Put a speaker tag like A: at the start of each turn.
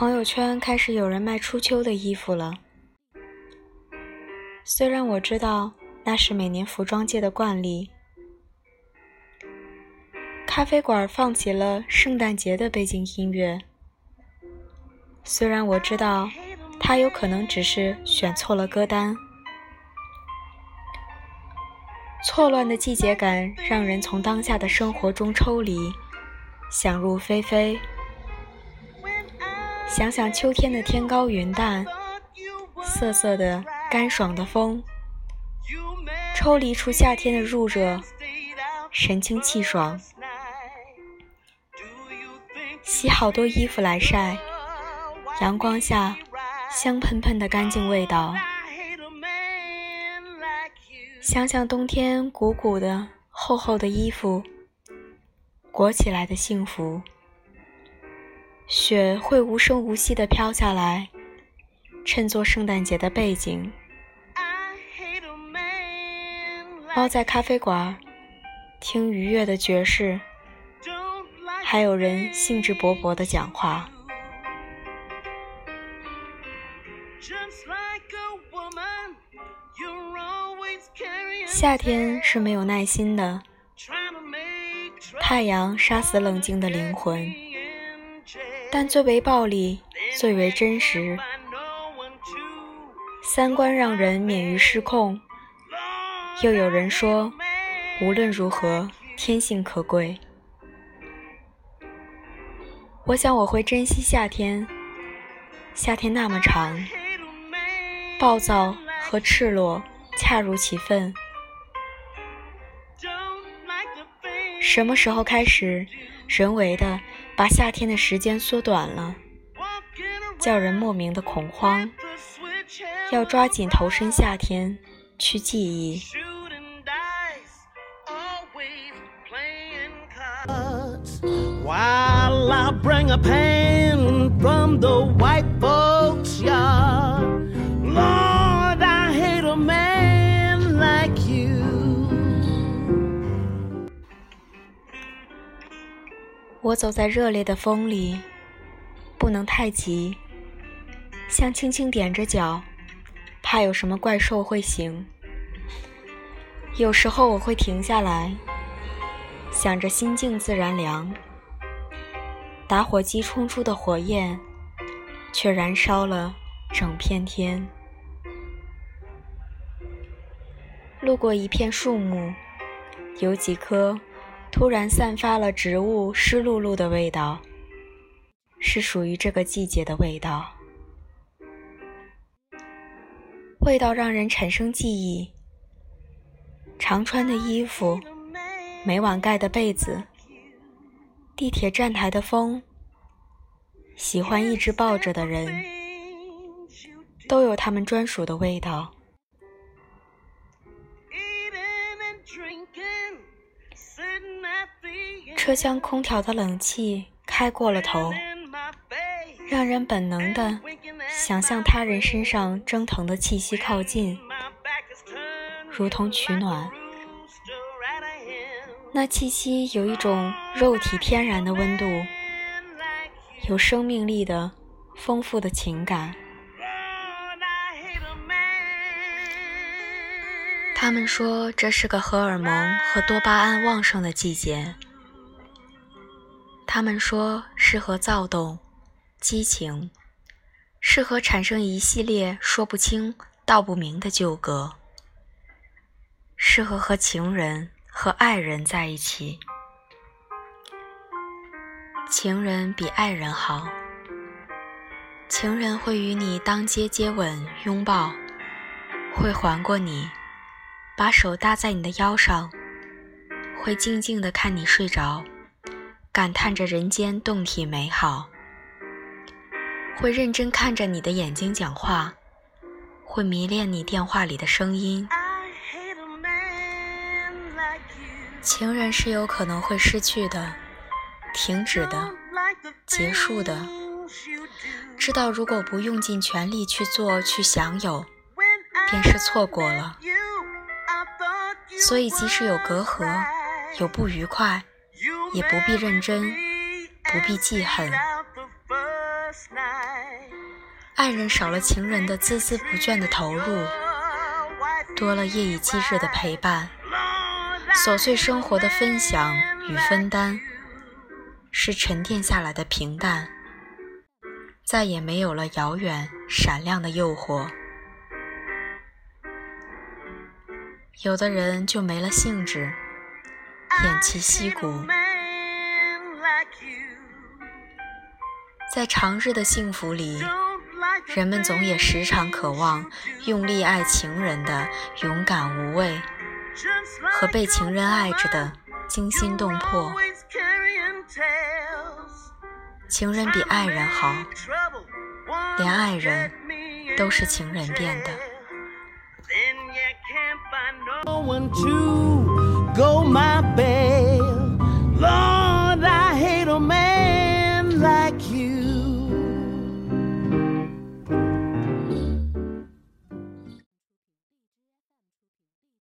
A: 朋友圈开始有人卖初秋的衣服了。虽然我知道那是每年服装界的惯例。咖啡馆放起了圣诞节的背景音乐。虽然我知道，他有可能只是选错了歌单。错乱的季节感让人从当下的生活中抽离，想入非非。想想秋天的天高云淡，瑟瑟的干爽的风，抽离出夏天的入热，神清气爽。洗好多衣服来晒，阳光下香喷喷的干净味道。想想冬天鼓鼓的厚厚的衣服裹起来的幸福，雪会无声无息地飘下来，衬作圣诞节的背景。猫在咖啡馆听愉悦的爵士。还有人兴致勃勃地讲话。夏天是没有耐心的，太阳杀死冷静的灵魂，但最为暴力，最为真实。三观让人免于失控。又有人说，无论如何，天性可贵。我想我会珍惜夏天，夏天那么长，暴躁和赤裸恰如其分。什么时候开始人为的把夏天的时间缩短了，叫人莫名的恐慌？要抓紧投身夏天，去记忆。While I bring a pen from the white folks yard 我走在热烈的风里不能太急像轻轻踮着脚怕有什么怪兽会醒有时候我会停下来想着心静自然凉打火机冲出的火焰，却燃烧了整片天。路过一片树木，有几棵突然散发了植物湿漉漉的味道，是属于这个季节的味道。味道让人产生记忆，常穿的衣服，每晚盖的被子。地铁站台的风，喜欢一直抱着的人，都有他们专属的味道。车厢空调的冷气开过了头，让人本能的想向他人身上蒸腾的气息靠近，如同取暖。那气息有一种肉体天然的温度，有生命力的丰富的情感。他们说这是个荷尔蒙和多巴胺旺盛的季节。他们说适合躁动、激情，适合产生一系列说不清道不明的纠葛，适合和情人。和爱人在一起，情人比爱人好。情人会与你当街接吻、拥抱，会环过你，把手搭在你的腰上，会静静的看你睡着，感叹着人间动体美好。会认真看着你的眼睛讲话，会迷恋你电话里的声音。情人是有可能会失去的，停止的，结束的。知道如果不用尽全力去做、去享有，便是错过了。所以即使有隔阂、有不愉快，也不必认真，不必记恨。爱人少了情人的孜孜不倦的投入，多了夜以继日的陪伴，琐碎生活的分享与分担，是沉淀下来的平淡，再也没有了遥远闪亮的诱惑。有的人就没了兴致，偃旗息鼓。在长日的幸福里，人们总也时常渴望用力爱情人的勇敢无畏，和被情人爱着的惊心动魄。情人比爱人好，连爱人都是情人变的。No one to go my bail.